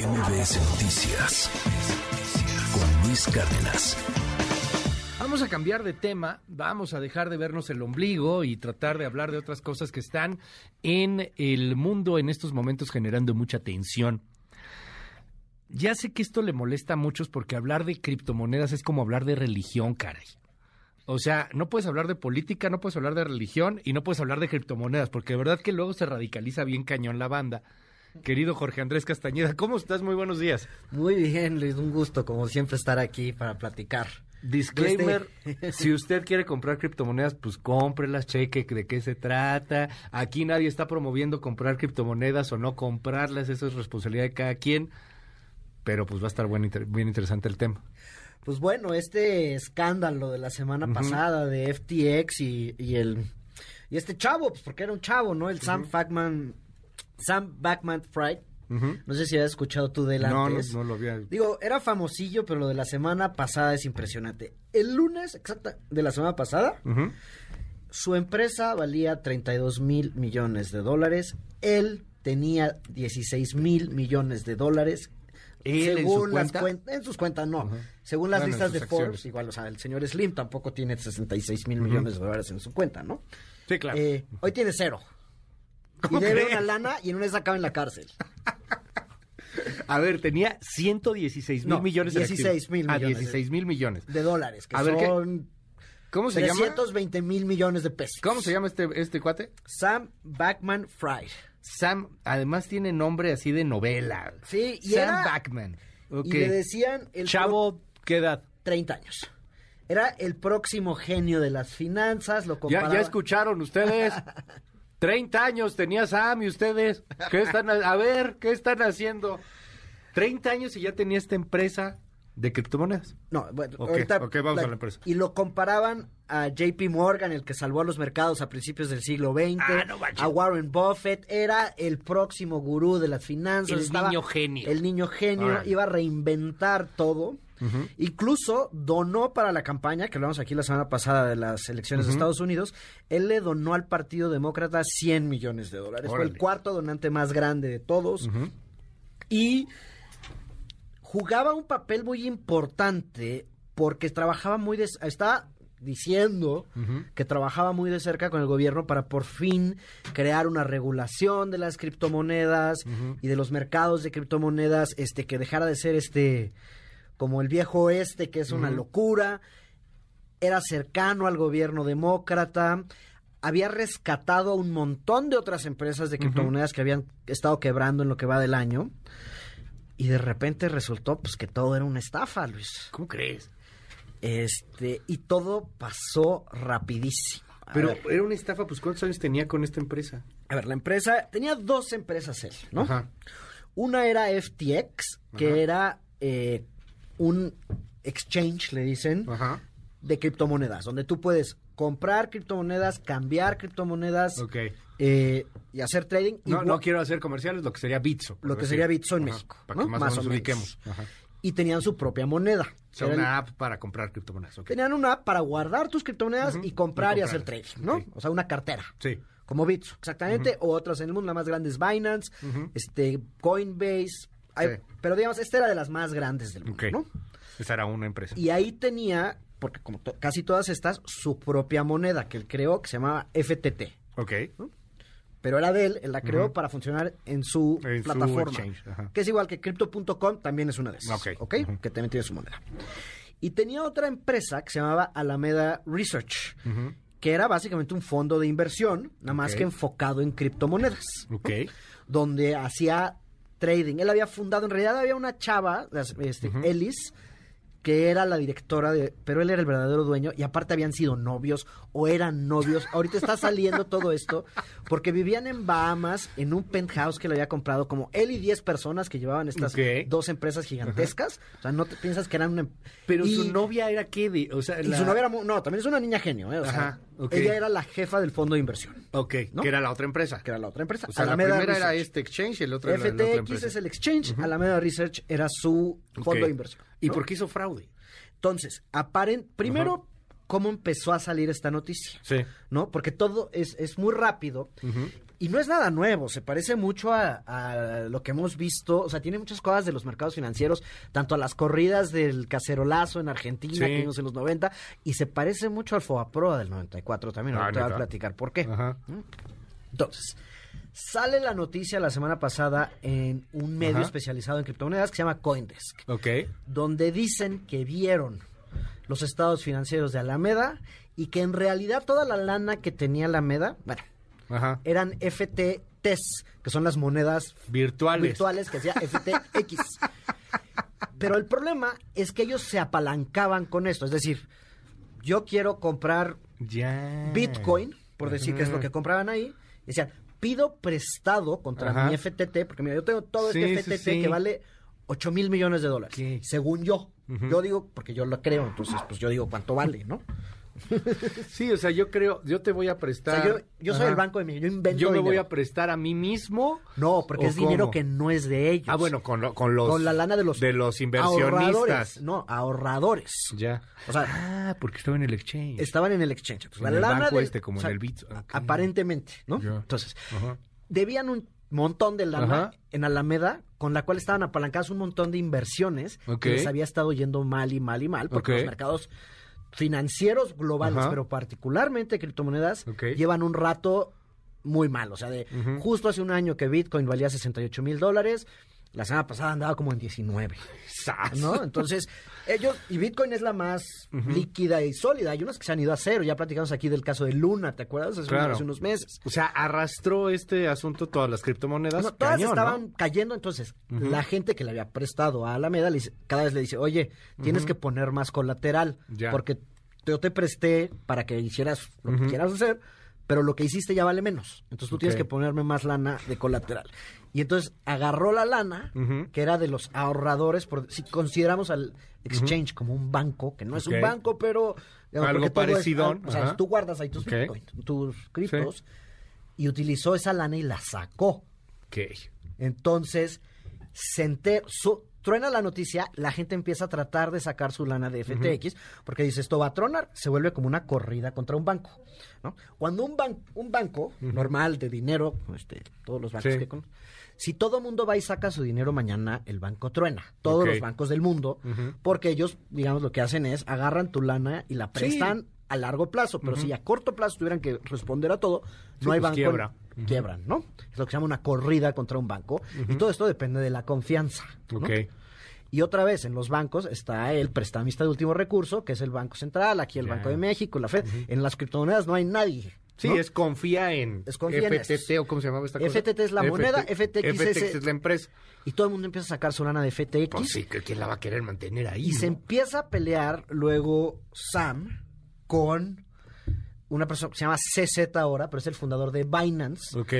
MBS Noticias con Luis Cárdenas. Vamos a cambiar de tema, vamos a dejar de vernos el ombligo y tratar de hablar de otras cosas que están en el mundo en estos momentos generando mucha tensión. Ya sé que esto le molesta a muchos porque hablar de criptomonedas es como hablar de religión, caray. O sea, no puedes hablar de política, no puedes hablar de religión y no puedes hablar de criptomonedas, porque de verdad que luego se radicaliza bien cañón la banda. Querido Jorge Andrés Castañeda, ¿cómo estás? Muy buenos días. Muy bien, Luis, un gusto como siempre estar aquí para platicar. Disclaimer, Este- si usted quiere comprar criptomonedas, pues cómprelas, cheque de qué se trata. Aquí nadie está promoviendo comprar criptomonedas o no comprarlas, eso es responsabilidad de cada quien. Pero pues va a estar buen inter- bien interesante el tema. Pues bueno, este escándalo de la semana pasada de FTX y, y el y este chavo, pues porque era un chavo, ¿no? El Sam Backman, Sam Backman Fried. No sé si habías escuchado tú de él No, no, antes. no lo había. Digo, era famosillo, pero lo de la semana pasada es impresionante. El lunes, exacta, de la semana pasada, su empresa valía 32 mil millones de dólares. Él tenía 16 mil millones de dólares. ¿Él en según su las cuenta? cuen- en sus cuentas, no. Según las Bueno, en listas de Forbes, acciones. igual, o sea, el señor Slim tampoco tiene 66 mil millones de dólares en su cuenta, ¿no? Sí, claro. Eh, hoy tiene cero. ¿Cómo y debe crees? una lana y en una vez acaba en la cárcel. A ver, tenía 116 mil No, millones de 16 mil Ah, millones. 16 mil millones. De dólares, que A ver, ¿qué- son ¿Cómo se llama? 320 mil millones de pesos. ¿Cómo se llama este, este cuate? Sam Backman Fried. Sam, además tiene nombre así de novela. Sí, y Sam era- Backman. Y le decían el Chavo, ¿qué edad? 30 años. Era el próximo genio de las finanzas, lo Ya, comparaba... ya escucharon ustedes. 30 años tenía Sam y ustedes. ¿Qué están a ver, qué están haciendo? 30 años y ya tenía esta empresa de criptomonedas. No, bueno, Ok, ahorita... ok, vamos a la empresa. Y lo comparaban a JP Morgan, el que salvó a los mercados a principios del siglo XX, Ah, no manches. a Warren Buffett, era el próximo gurú de las finanzas. El niño genio. El niño genio, iba a reinventar todo. Incluso donó para la campaña, que hablamos aquí la semana pasada de las elecciones de Estados Unidos, él le donó al Partido Demócrata 100 millones de dólares. Fue el cuarto donante más grande de todos. Y jugaba un papel muy importante porque trabajaba muy de, estaba diciendo que trabajaba muy de cerca con el gobierno para por fin crear una regulación de las criptomonedas y de los mercados de criptomonedas este que dejara de ser este como el viejo oeste que es una locura era cercano al gobierno demócrata, había rescatado a un montón de otras empresas de criptomonedas que habían estado quebrando en lo que va del año. Y de repente resultó pues que todo era una estafa, Luis. ¿Cómo crees? Este, y todo pasó rapidísimo. A Pero ver, era una estafa, pues ¿cuántos años tenía con esta empresa? a ver, la empresa tenía dos empresas él, ¿no? Ajá. Una era FTX, que Ajá. era eh, un exchange, le dicen, Ajá. de criptomonedas, donde tú puedes comprar criptomonedas, cambiar criptomonedas eh, y hacer trading. No, no quiero hacer comerciales, lo que sería Bitso. Lo que decir. sería Bitso en Ajá, México, Para ¿no? que más, Más o menos ubiquemos. Ajá. Y tenían su propia moneda. O sea, una app para comprar criptomonedas. Tenían una app para guardar tus criptomonedas y comprar y, Y hacer trading, ¿no? O sea, una cartera. Sí. Como Bitso, exactamente. O otras en el mundo, la más grande es Binance, este, Coinbase. Hay- Sí. Pero digamos, esta era de las más grandes del mundo, Ok. ¿no? Esa era una empresa. Y ahí tenía, porque como to- casi todas estas, su propia moneda que él creó, que se llamaba FTT. Ok. Pero era de él, él la creó para funcionar en su En plataforma. que es igual que Crypto.com, también es una de esas. Ok. ¿Ok? Ujú. Que también tiene su moneda. Y tenía otra empresa que se llamaba Alameda Research, que era básicamente un fondo de inversión, nada más que enfocado en criptomonedas. ¿no? Ok. Donde hacía trading. Él había fundado, en realidad había una chava, este, Ellis, que era la directora de, pero él era el verdadero dueño y aparte habían sido novios o eran novios. Ahorita está saliendo todo esto porque vivían en Bahamas en un penthouse que le había comprado como él y 10 personas que llevaban estas dos empresas gigantescas. O sea, no te piensas que eran una... Pero y- su novia era qué o sea, y su novia era no, también es una niña genio, ¿eh? O sea, Ajá, ella era la jefa del fondo de inversión, Ok, ¿no? que era la otra empresa. que era la otra empresa. O sea, la primera era este exchange y el otro era la, otra FTX empresa. es el exchange, Alameda Research era su fondo de inversión. ¿Y por qué hizo fraude? Entonces, aparen, primero, ¿cómo empezó a salir esta noticia? Sí. ¿No? Porque todo es, es muy rápido. Y no es nada nuevo, se parece mucho a, a lo que hemos visto, o sea, tiene muchas cosas de los mercados financieros, tanto a las corridas del cacerolazo en Argentina Sí. que vimos en los 90, y se parece mucho al Fobaproa del 94 también, Ah, ahorita voy a platicar por qué. Ajá. Entonces, sale la noticia la semana pasada en un medio Ajá. especializado en criptomonedas que se llama Coindesk, Ok. donde dicen que vieron los estados financieros de Alameda y que en realidad toda la lana que tenía Alameda, bueno, Ajá. eran FTTs, que son las monedas Virtuales. virtuales que hacía FTX. Pero el problema es que ellos se apalancaban con esto, es decir, yo quiero comprar. Bitcoin, por decir que es lo que compraban ahí, decían, pido prestado contra Ajá. mi FTT, porque mira, yo tengo todo Sí, este FTT sí. que vale 8 mil millones de dólares, según yo. Yo digo, porque yo lo creo, entonces pues yo digo cuánto vale, ¿no? Sí, o sea, yo creo, yo te voy a O prestar. sea, yo, yo soy el banco de mi, yo invento Yo me voy a prestar a mí mismo. No, porque ¿O es dinero que no es de ellos. Ah, bueno, con, lo- con los. con la lana de los de los ahorradores. inversionistas. No, ahorradores. Ya. O sea, Ah, porque estaba en el exchange. estaban en el exchange. Entonces, En la el lana banco del- este, como o en el Bit. Aparentemente, ¿no? Entonces, Ajá. debían un montón de lana Ajá. en Alameda, con la cual estaban apalancadas un montón de inversiones que les había estado yendo mal y mal y mal, porque los mercados financieros globales, Ajá. pero particularmente criptomonedas, llevan un rato muy mal. O sea, de justo hace un año que Bitcoin valía 68 mil dólares, la semana pasada andaba como en 19. ¡Sas! ¿no? Entonces, ellos, y Bitcoin es la más líquida y sólida. Hay unas que se han ido a cero. Ya platicamos aquí del caso de Luna, ¿te acuerdas? Hace, Claro. hace unos meses. O sea, arrastró este asunto todas las criptomonedas. No, todas Cañón, estaban ¿no? cayendo, entonces la gente que le había prestado a Alameda le dice- cada vez le dice, oye, tienes que poner más colateral, Ya. porque yo te presté para que hicieras lo que quieras hacer, pero lo que hiciste ya vale menos. Entonces tú tienes que ponerme más lana de colateral. Y entonces agarró la lana, que era de los ahorradores, por, si consideramos al exchange como un banco, que no es un banco, pero... Algo es- parecidón, o sea, tú guardas ahí tus bitcoins, tus criptos, y utilizó esa lana y la sacó. Ok. Entonces, se enter- su- truena la noticia, la gente empieza a tratar de sacar su lana de FTX, porque dice, esto va a tronar, se vuelve como una corrida contra un banco. ¿no? Cuando un, ban- un banco normal de dinero, este, todos los bancos Sí. que con- si todo mundo va y saca su dinero mañana, el banco truena. Todos los bancos del mundo, porque ellos, digamos, lo que hacen es agarran tu lana y la prestan a largo plazo, pero si a corto plazo tuvieran que responder a todo, Sí, no hay pues banco. quiebra. Quiebran, ¿no? Es lo que se llama una corrida contra un banco. Y todo esto depende de la confianza. ¿no? Ok. Y otra vez, en los bancos está el prestamista de último recurso, que es el Banco Central, aquí el. Banco de México, la Fed. En las criptomonedas no hay nadie. Sí, ¿no? es confía en Es confía en FTT o cómo se llamaba esta cosa. FTT es la moneda, FTX es FTX el- es la empresa. Y todo el mundo empieza a sacar su lana de FTX. Pues sí, quién la va a querer mantener ahí. Y se empieza a pelear luego Sam con una persona que se llama CZ ahora, pero es el fundador de Binance, Ok.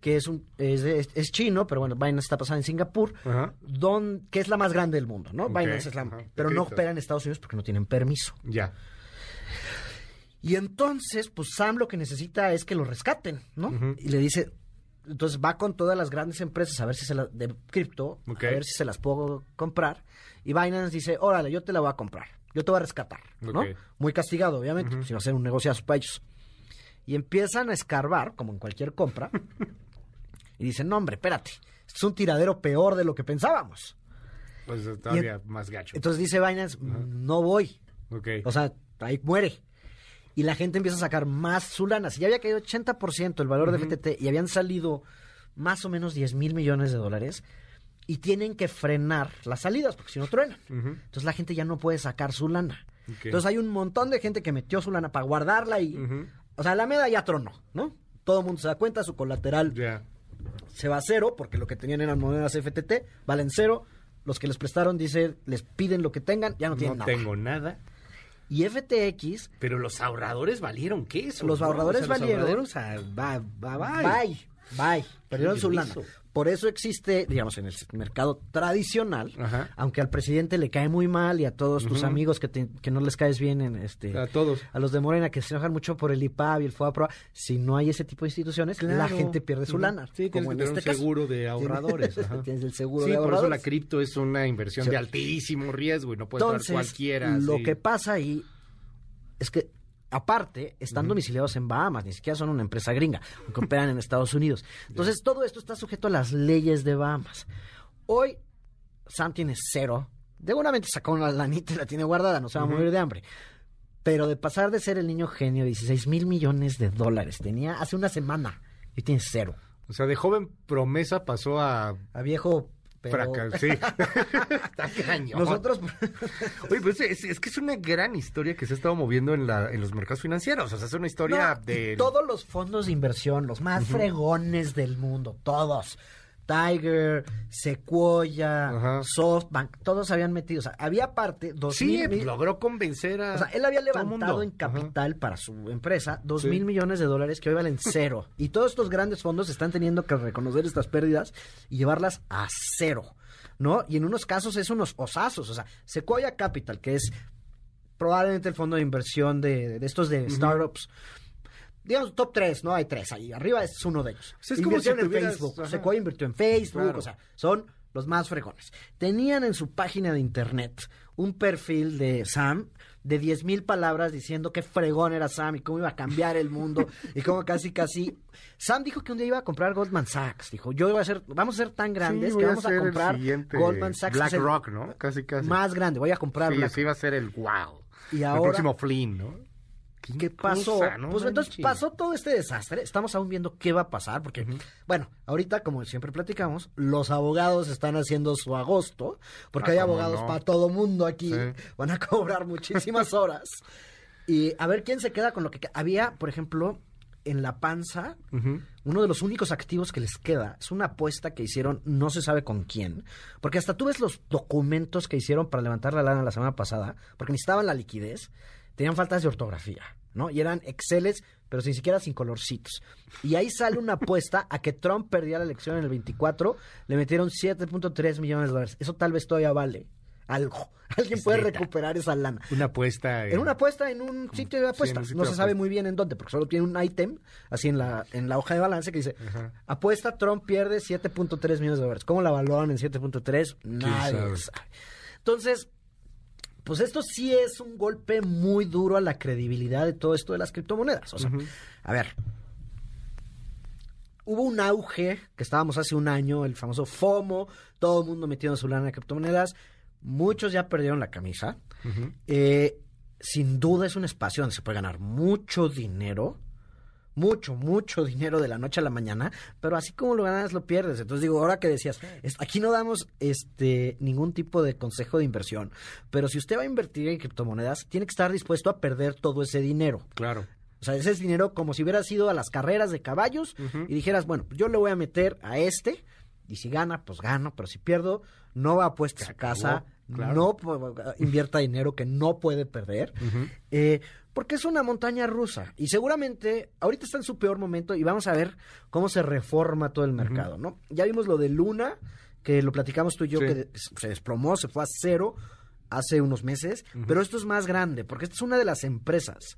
que es un es, de- es- es chino, pero bueno, Binance está pasada en Singapur, Ajá. don, que es la más grande del mundo, ¿no? Binance es la ajá, pero no opera en Estados Unidos porque no tienen permiso. Ya. Y entonces, pues Sam lo que necesita es que lo rescaten, ¿no? Y le dice, entonces va con todas las grandes empresas a ver si se las, de cripto, a ver si se las puedo comprar. Y Binance dice, órale, yo te la voy a comprar, yo te voy a rescatar, ¿no? Muy castigado, obviamente, pues iba a ser un negociazo para ellos. Y empiezan a escarbar, como en cualquier compra, y dicen, no hombre, espérate, esto es un tiradero peor de lo que pensábamos. Pues todavía más gacho. Entonces dice Binance, no voy, ok. o sea, ahí muere. Y la gente empieza a sacar más su lana. Si ya había caído 80% el valor de FTT y habían salido más o menos 10 mil millones de dólares, y tienen que frenar las salidas, porque si no truenan. Entonces la gente ya no puede sacar su lana. Entonces hay un montón de gente que metió su lana para guardarla y... O sea, la meda ya tronó, ¿no? Todo el mundo se da cuenta, su colateral se va a cero, porque lo que tenían eran monedas FTT, valen cero. Los que les prestaron, dice, les piden lo que tengan, ya no tienen No nada. tengo nada. Y FTX Pero los ahorradores valieron queso. Los ¿no? ahorradores O sea, los valieron. ahorradores, o sea, va, va, va. Bye, bye. Perdieron su lana. Por eso existe, digamos, en el mercado tradicional, Ajá. aunque al presidente le cae muy mal y a todos tus amigos que, te- que no les caes bien, en este, A todos. a los de Morena que se enojan mucho por el IPAB y el FOAPROA, si no hay ese tipo de instituciones, la gente pierde su lana. Sí, como en este un caso. seguro de ahorradores. Tienes, ajá. tienes el seguro sí, de por eso ahorradores. la cripto es una inversión Sí. de altísimo riesgo y no puede Entonces, entrar cualquiera. lo sí. que pasa ahí es que Aparte, están domiciliados en Bahamas, ni siquiera son una empresa gringa, que operan en Estados Unidos. Entonces, todo esto está sujeto a las leyes de Bahamas. Hoy, Sam tiene cero. Seguramente sacó una lanita y la tiene guardada, no se va a morir de hambre. Pero de pasar de ser el niño genio, 16 mil millones de dólares, tenía hace una semana, y tiene cero. O sea, de joven promesa pasó a... A viejo pero... fraca- Sí. Está cañón. Nosotros, Oye, pues es, es que es una gran historia que se ha estado moviendo en, la, en los mercados financieros. O sea, es una historia No, de... todos los fondos de inversión, los más fregones del mundo, todos. Tiger, Sequoia, Ajá. SoftBank, todos habían metido. O sea, había parte, dos Sí, mil logró convencer a... O sea, él había levantado en capital para su empresa dos Sí. mil millones de dólares que hoy valen cero. y todos estos grandes fondos están teniendo que reconocer estas pérdidas y llevarlas a cero. ¿No? Y en unos casos es unos osazos. O sea, Sequoia Capital, que es probablemente el fondo de inversión de, de estos de startups. Digamos, top 3, ¿no? Hay tres ahí. Arriba es uno de ellos. sea, es como en Facebook. ajá. Sequoia invirtió en Facebook. Claro. O sea, son los más fregones. Tenían en su página de internet un perfil de Sam de 10 mil palabras diciendo qué fregón era Sam y cómo iba a cambiar el mundo y cómo casi casi... Sam dijo que un día iba a comprar Goldman Sachs. Dijo, yo voy a ser, vamos a ser tan grandes Sí, que vamos a, el comprar Goldman Sachs. el BlackRock, ¿no? Casi, casi. Más grande, voy a comprar Sí, sí va a ser el wow. Y El ahora- próximo Flynn, ¿no? ¿Qué pasó? cosa, no pues entonces pasó todo este desastre. Estamos aún viendo qué va a pasar, porque, bueno, ahorita, como siempre platicamos, los abogados están haciendo su agosto, porque Ah, hay ¿cómo abogados no? para todo mundo aquí. Sí. Van a cobrar muchísimas horas. Y a ver quién se queda con lo que. Había, por ejemplo, en la panza, uno de los únicos activos que les queda es una apuesta que hicieron, no se sabe con quién, porque hasta tú ves los documentos que hicieron para levantar la lana la semana pasada, porque necesitaban la liquidez, tenían faltas de ortografía, ¿no? Y eran Exceles, pero sin siquiera sin colorcitos. Y ahí sale una apuesta a que Trump perdía la elección en el 24, le metieron 7.3 millones de dólares. Eso tal vez todavía vale algo. Alguien Es puede neta. recuperar esa lana. Una apuesta. En una apuesta en un sitio de apuestas. no se sabe muy bien en dónde, porque solo tiene un ítem así en la, en la hoja de balance que dice, Ajá. apuesta Trump pierde 7.3 millones de dólares. ¿Cómo la valoran en 7.3? Nadie sabe? sabe. Entonces, pues esto sí es un golpe muy duro a la credibilidad de todo esto de las criptomonedas. O sea, a ver, hubo un auge que estábamos hace un año, el famoso FOMO, todo el mundo metiendo su lana en criptomonedas. Muchos ya perdieron la camisa. Eh, sin duda es un espacio donde se puede ganar mucho dinero. Mucho, mucho dinero de la noche a la mañana, pero así como lo ganas, lo pierdes. Entonces digo, ahora que decías, aquí no damos este ningún tipo de consejo de inversión, pero si usted va a invertir en criptomonedas, tiene que estar dispuesto a perder todo ese dinero. Claro. O sea, ese es dinero como si hubieras ido a las carreras de caballos y dijeras, bueno, yo le voy a meter a este y si gana, pues gano, pero si pierdo, no va a apuesta a casa, claro. no invierta dinero que no puede perder, eh, porque es una montaña rusa y seguramente ahorita está en su peor momento y vamos a ver cómo se reforma todo el mercado, ¿no? Ya vimos lo de Luna, que lo platicamos tú y yo, Sí. que se desplomó, se fue a cero hace unos meses, pero esto es más grande, porque esta es una de las empresas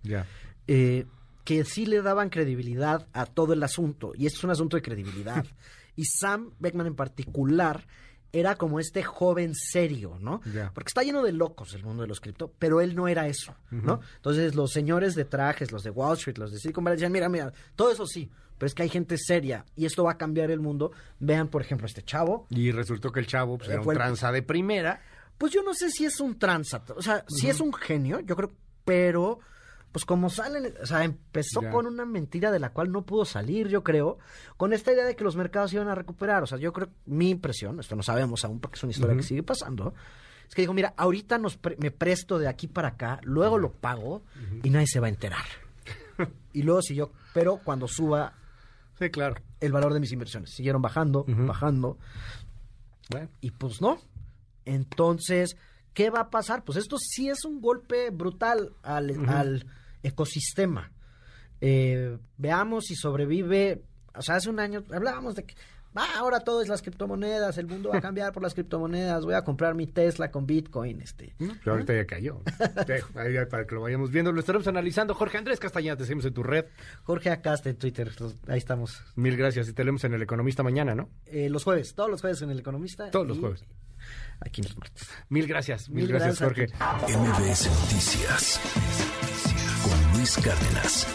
eh, que sí le daban credibilidad a todo el asunto. Y esto es un asunto de credibilidad. y Sam Beckman en particular era como este joven serio, ¿no? Porque está lleno de locos el mundo de los cripto, pero él no era eso, ¿no? Entonces los señores de trajes, los de Wall Street, los de Silicon Valley decían, mira, mira, todo eso sí, pero es que hay gente seria y esto va a cambiar el mundo. Vean, por ejemplo, este chavo, Y resultó que el chavo pues, Eh, era un el- tranza de primera. pues yo no sé si es un transat, o sea, si es un genio, yo creo, pero pues como salen, o sea, empezó Ya. con una mentira de la cual no pudo salir, yo creo, con esta idea de que los mercados iban a recuperar, o sea, yo creo, mi impresión, esto no sabemos aún porque es una historia que sigue pasando, es que dijo, mira, ahorita nos pre- me presto de aquí para acá, luego lo pago y nadie se va a enterar. y luego siguió, pero cuando suba Sí, claro. el valor de mis inversiones, siguieron bajando, bajando, Bueno. y pues no. Entonces, ¿qué va a pasar? Pues esto sí es un golpe brutal al, al ecosistema. Eh, veamos si sobrevive. O sea, hace un año hablábamos de que "Ah, ahora todo es las criptomonedas, el mundo va a cambiar por las criptomonedas, voy a comprar mi Tesla con Bitcoin. Este. Pero ahorita ya cayó. Para que lo vayamos viendo. Lo estaremos analizando. Jorge Andrés Castañeda, te seguimos en tu red. Jorge Acasta en Twitter, ahí estamos. Mil gracias. Y te leemos en El Economista mañana, ¿no? Eh, los jueves, todos los jueves en El Economista. Todos los jueves. Aquí los martes. Mil gracias. Mil, Mil gracias, Jorge. MBS Noticias Cárdenas.